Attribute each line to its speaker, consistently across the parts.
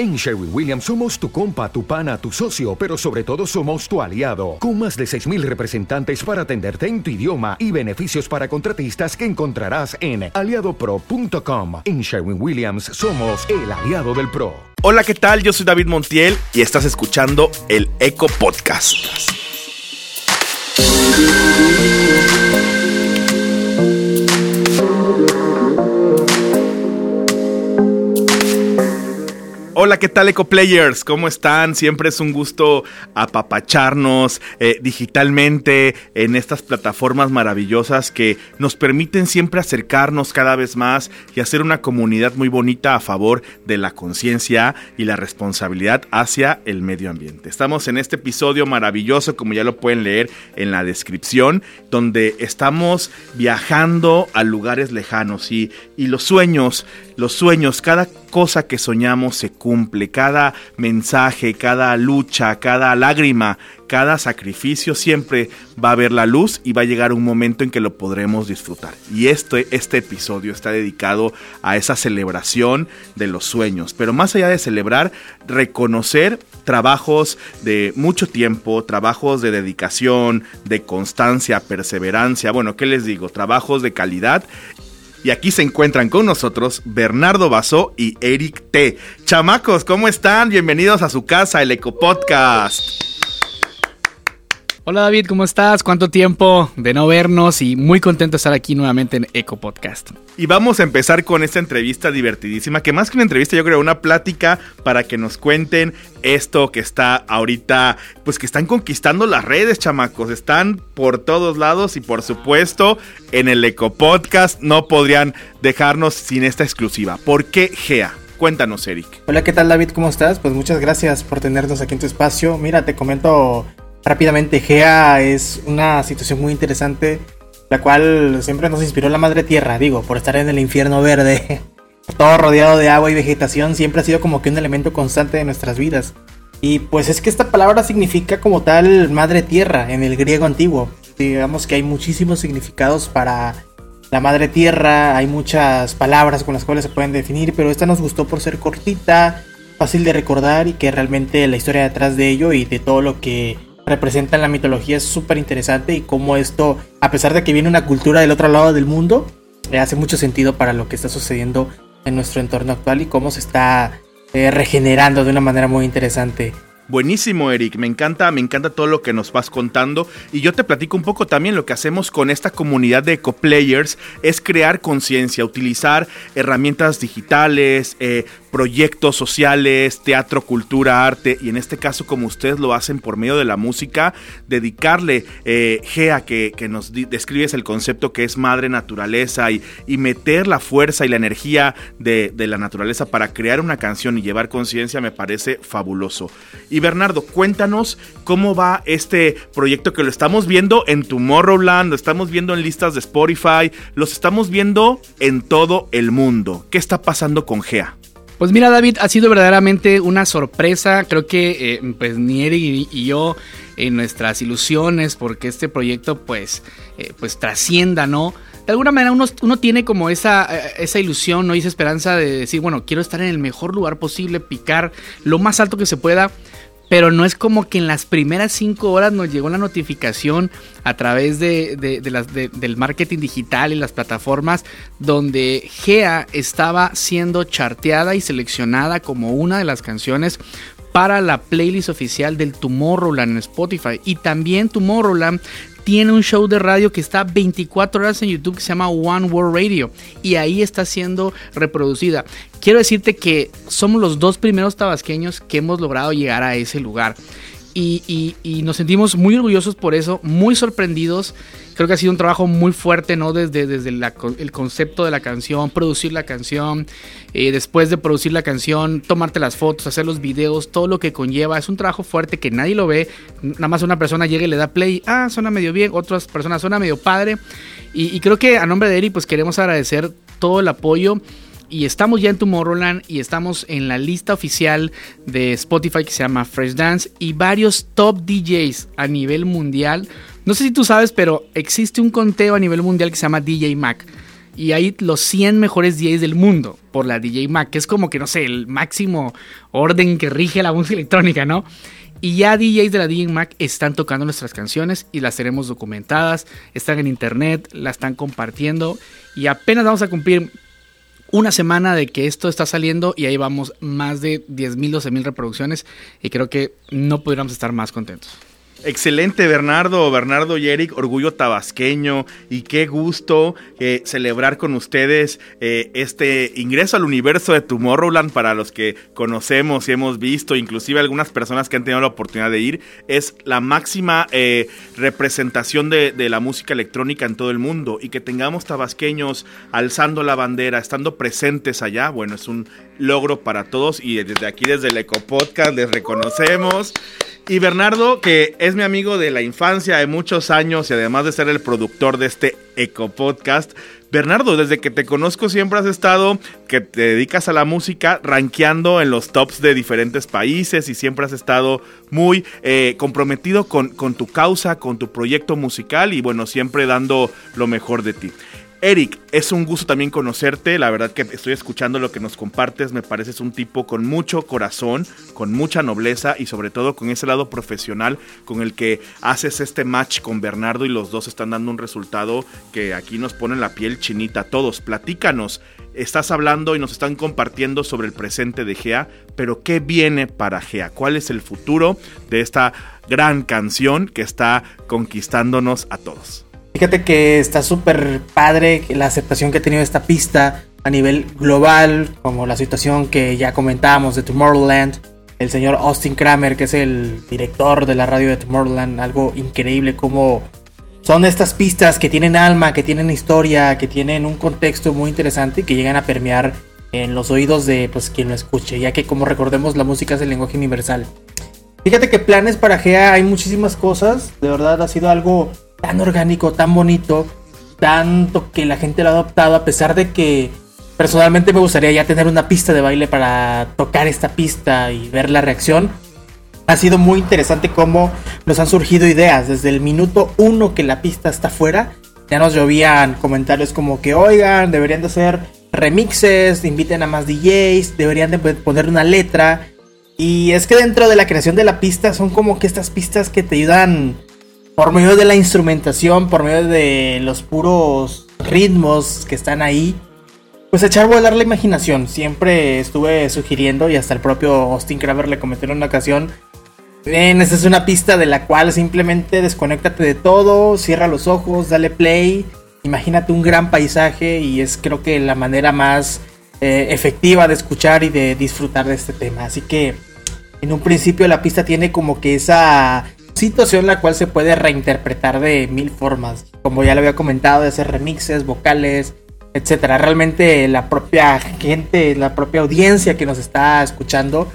Speaker 1: En Sherwin Williams somos tu compa, tu pana, tu socio, pero sobre todo somos tu aliado, con más de 6.000 representantes para atenderte en tu idioma y beneficios para contratistas que encontrarás en aliadopro.com. En Sherwin Williams somos el aliado del PRO.
Speaker 2: Hola, ¿qué tal? Yo soy David Montiel y estás escuchando el Eco Podcast. Hola, ¿qué tal Eco Players? ¿Cómo están? Siempre es un gusto apapacharnos eh, digitalmente en estas plataformas maravillosas que nos permiten siempre acercarnos cada vez más y hacer una comunidad muy bonita a favor de la conciencia y la responsabilidad hacia el medio ambiente. Estamos en este episodio maravilloso, como ya lo pueden leer en la descripción, donde estamos viajando a lugares lejanos y, y los sueños, los sueños, cada cosa que soñamos se cumple, cada mensaje, cada lucha, cada lágrima, cada sacrificio siempre va a ver la luz y va a llegar un momento en que lo podremos disfrutar. Y este, este episodio está dedicado a esa celebración de los sueños. Pero más allá de celebrar, reconocer trabajos de mucho tiempo, trabajos de dedicación, de constancia, perseverancia, bueno, ¿qué les digo? Trabajos de calidad y aquí se encuentran con nosotros Bernardo Basó y Eric T. Chamacos, ¿cómo están? Bienvenidos a su casa, el Eco Podcast.
Speaker 3: Hola David, ¿cómo estás? ¿Cuánto tiempo de no vernos? Y muy contento de estar aquí nuevamente en Eco Podcast.
Speaker 2: Y vamos a empezar con esta entrevista divertidísima, que más que una entrevista yo creo una plática para que nos cuenten esto que está ahorita, pues que están conquistando las redes, chamacos, están por todos lados y por supuesto en el Eco Podcast no podrían dejarnos sin esta exclusiva. ¿Por qué GEA? Cuéntanos, Eric.
Speaker 4: Hola, ¿qué tal David? ¿Cómo estás? Pues muchas gracias por tenernos aquí en tu espacio. Mira, te comento rápidamente, GEA es una situación muy interesante, la cual siempre nos inspiró la Madre Tierra, digo, por estar en el infierno verde, todo rodeado de agua y vegetación, siempre ha sido como que un elemento constante de nuestras vidas. Y pues es que esta palabra significa como tal Madre Tierra en el griego antiguo. Digamos que hay muchísimos significados para la Madre Tierra, hay muchas palabras con las cuales se pueden definir, pero esta nos gustó por ser cortita, fácil de recordar y que realmente la historia detrás de ello y de todo lo que representa en la mitología es súper interesante y cómo esto, a pesar de que viene una cultura del otro lado del mundo, le hace mucho sentido para lo que está sucediendo en nuestro entorno actual y cómo se está eh, regenerando de una manera muy interesante.
Speaker 2: Buenísimo, Eric. Me encanta, me encanta todo lo que nos vas contando. Y yo te platico un poco también lo que hacemos con esta comunidad de ecoplayers es crear conciencia, utilizar herramientas digitales, eh, proyectos sociales, teatro, cultura, arte, y en este caso, como ustedes lo hacen por medio de la música, dedicarle, eh, Gea, que, que nos describes el concepto que es madre naturaleza y, y meter la fuerza y la energía de, de la naturaleza para crear una canción y llevar conciencia, me parece fabuloso. Y Bernardo, cuéntanos cómo va este proyecto que lo estamos viendo en Tomorrowland, lo estamos viendo en listas de Spotify, los estamos viendo en todo el mundo. ¿Qué está pasando con Gea?
Speaker 3: Pues mira, David, ha sido verdaderamente una sorpresa. Creo que eh, pues ni Eric y, yo en nuestras ilusiones porque este proyecto pues, eh, pues trascienda, ¿no? De alguna manera uno, uno tiene como esa, eh, esa ilusión, ¿no? Y esa esperanza de decir, bueno, quiero estar en el mejor lugar posible, picar lo más alto que se pueda pero no es como que en las primeras cinco horas nos llegó la notificación a través de, del marketing digital y las plataformas donde Gea estaba siendo charteada y seleccionada como una de las canciones para la playlist oficial del Tomorrowland en Spotify. Y también Tomorrowland tiene un show de radio que está 24 horas en YouTube que se llama One World Radio y ahí está siendo reproducida. Quiero decirte que somos los dos primeros tabasqueños que hemos logrado llegar a ese lugar. Y, nos sentimos muy orgullosos por eso, muy sorprendidos. Creo que ha sido un trabajo muy fuerte, ¿no? Desde, desde el concepto de la canción, producir la canción, eh, después de producir la canción, tomarte las fotos, hacer los videos, todo lo que conlleva. Es un trabajo fuerte que nadie lo ve. Nada más una persona llega y le da play, ah, suena medio bien, otras personas suena medio padre. Y, y creo que a nombre de Eri, pues queremos agradecer todo el apoyo y estamos ya en Tomorrowland y estamos en la lista oficial de Spotify que se llama Fresh Dance y varios top DJs a nivel mundial. No sé si tú sabes, pero existe un conteo a nivel mundial que se llama DJ Mac. y hay los 100 mejores DJs del mundo por la DJ Mag, que es como que, no sé, el máximo orden que rige la música electrónica, ¿no? Y ya DJs de la DJ Mag están tocando nuestras canciones y las tenemos documentadas, están en internet, las están compartiendo y apenas vamos a cumplir una semana de que esto está saliendo y ahí vamos más de 10.000, 12.000 reproducciones y creo que no pudiéramos estar más contentos.
Speaker 2: Excelente, Bernardo, Bernardo y Eric, orgullo tabasqueño y qué gusto eh, celebrar con ustedes eh, este ingreso al universo de Tomorrowland para los que conocemos y hemos visto, inclusive algunas personas que han tenido la oportunidad de ir, es la máxima eh, representación de, la música electrónica en todo el mundo y que tengamos tabasqueños alzando la bandera, estando presentes allá, bueno, es un logro para todos y desde aquí, desde el Eco Podcast, les reconocemos. Y Bernardo, que es mi amigo de la infancia de muchos años y además de ser el productor de este Eco Podcast, Bernardo, desde que te conozco siempre has estado, que te dedicas a la música, rankeando en los tops de diferentes países y siempre has estado muy eh, comprometido con, con tu causa, con tu proyecto musical y bueno, siempre dando lo mejor de ti. Eric, es un gusto también conocerte. La verdad que estoy escuchando lo que nos compartes. Me pareces un tipo con mucho corazón, con mucha nobleza y sobre todo con ese lado profesional con el que haces este match con Bernardo y los dos están dando un resultado que aquí nos pone la piel chinita todos. Platícanos. Estás hablando y nos están compartiendo sobre el presente de Gea, pero ¿qué viene para Gea? ¿Cuál es el futuro de esta gran canción que está conquistándonos a todos?
Speaker 4: Fíjate que está súper padre la aceptación que ha tenido esta pista a nivel global, como la situación que ya comentábamos de Tomorrowland, el señor Austin Kramer, que es el director de la radio de Tomorrowland, algo increíble como son estas pistas que tienen alma, que tienen historia, que tienen un contexto muy interesante y que llegan a permear en los oídos de pues, quien lo escuche, ya que como recordemos la música es el lenguaje universal. Fíjate que planes para GEA hay muchísimas cosas, de verdad ha sido algo tan orgánico, tan bonito, tanto que la gente lo ha adoptado, a pesar de que personalmente me gustaría ya tener una pista de baile para tocar esta pista y ver la reacción. Ha sido muy interesante cómo nos han surgido ideas. Desde el minuto uno que la pista está fuera, ya nos llovían comentarios como que, oigan, deberían de hacer remixes, inviten a más DJs, deberían de poner una letra. Y es que dentro de la creación de la pista son como que estas pistas que te ayudan por medio de la instrumentación, por medio de los puros ritmos que están ahí, pues echar a volar la imaginación. Siempre estuve sugiriendo y hasta el propio Austin Kramer le comentó en una ocasión. Ven, esta es una pista de la cual simplemente desconéctate de todo, cierra los ojos, dale play, imagínate un gran paisaje y es creo que la manera más eh, efectiva de escuchar y de disfrutar de este tema. Así que en un principio la pista tiene como que esa situación la cual se puede reinterpretar de mil formas. Como ya lo había comentado, de hacer remixes, vocales, etcétera. Realmente la propia gente, la propia audiencia que nos está escuchando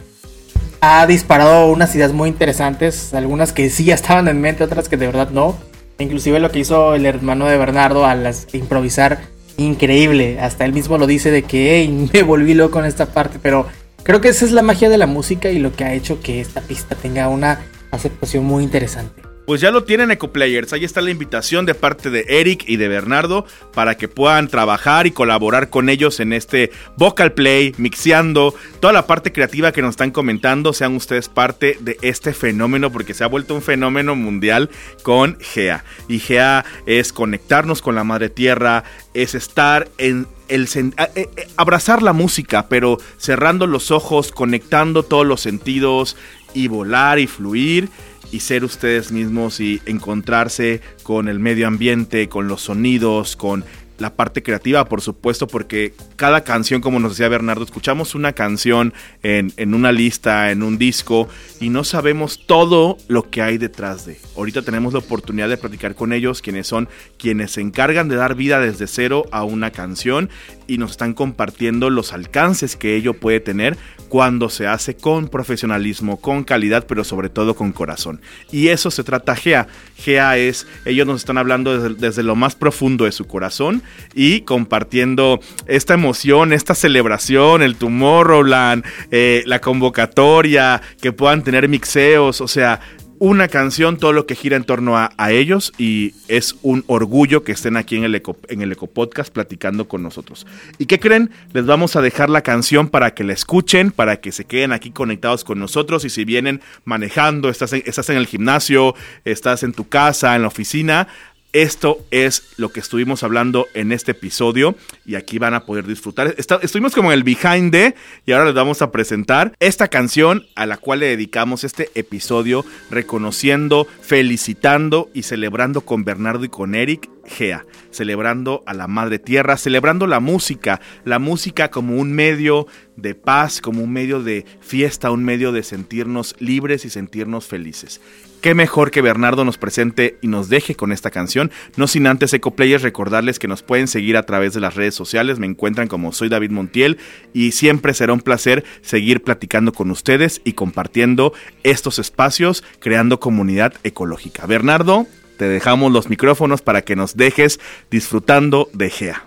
Speaker 4: ha disparado unas ideas muy interesantes, algunas que sí ya estaban en mente, otras que de verdad no. Inclusive lo que hizo el hermano de Bernardo al improvisar, increíble. Hasta él mismo lo dice de que me volví loco en esta parte, pero creo que esa es la magia de la música y lo que ha hecho que esta pista tenga una aceptación muy interesante.
Speaker 2: Pues ya lo tienen EcoPlayers, ahí está la invitación de parte de Eric y de Bernardo para que puedan trabajar y colaborar con ellos en este vocal play, mixeando, toda la parte creativa que nos están comentando, sean ustedes parte de este fenómeno porque se ha vuelto un fenómeno mundial con GEA. Y GEA es conectarnos con la madre tierra, es estar en el eh, eh, abrazar la música, pero cerrando los ojos, conectando todos los sentidos y volar y fluir y ser ustedes mismos y encontrarse con el medio ambiente, con los sonidos, con la parte creativa, por supuesto, porque cada canción, como nos decía Bernardo, escuchamos una canción en, en, una lista, en un disco, y no sabemos todo lo que hay detrás de. Ahorita tenemos la oportunidad de platicar con ellos, quienes son quienes se encargan de dar vida desde cero a una canción y nos están compartiendo los alcances que ello puede tener cuando se hace con profesionalismo, con calidad, pero sobre todo con corazón. Y eso se trata GEA. GEA es, ellos nos están hablando desde, desde lo más profundo de su corazón y compartiendo esta emoción, esta celebración, el Tomorrowland, eh, la convocatoria, que puedan tener mixeos, o sea, una canción, todo lo que gira en torno a, ellos y es un orgullo que estén aquí en el, Eco, en el Eco Podcast platicando con nosotros. ¿Y qué creen? Les vamos a dejar la canción para que la escuchen, para que se queden aquí conectados con nosotros y si vienen manejando, estás estás en el gimnasio, estás en tu casa, en la oficina, esto es lo que estuvimos hablando en este episodio y aquí van a poder disfrutar. estuvimos como en el behind the y ahora les vamos a presentar esta canción a la cual le dedicamos este episodio reconociendo, felicitando y celebrando con Bernardo y con Eric Gea, celebrando a la Madre Tierra, celebrando la música, la música como un medio de paz, como un medio de fiesta, un medio de sentirnos libres y sentirnos felices qué mejor que Bernardo nos presente y nos deje con esta canción. No sin antes, EcoPlayers, recordarles que nos pueden seguir a través de las redes sociales. Me encuentran como soy David Montiel y siempre será un placer seguir platicando con ustedes y compartiendo estos espacios, creando comunidad ecológica. Bernardo, te dejamos los micrófonos para que nos dejes disfrutando de GEA.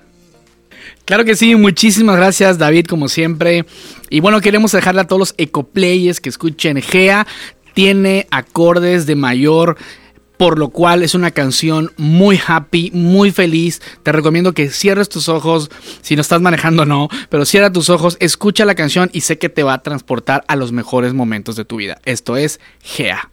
Speaker 3: Claro que sí, muchísimas gracias David como siempre. Y bueno, queremos dejarle a todos los ecoplayers que escuchen GEA tiene acordes de mayor por lo cual es una canción muy happy, muy feliz. Te recomiendo que cierres tus ojos, si no estás manejando no, pero cierra tus ojos, escucha la canción y sé que te va a transportar a los mejores momentos de tu vida. Esto es Gea.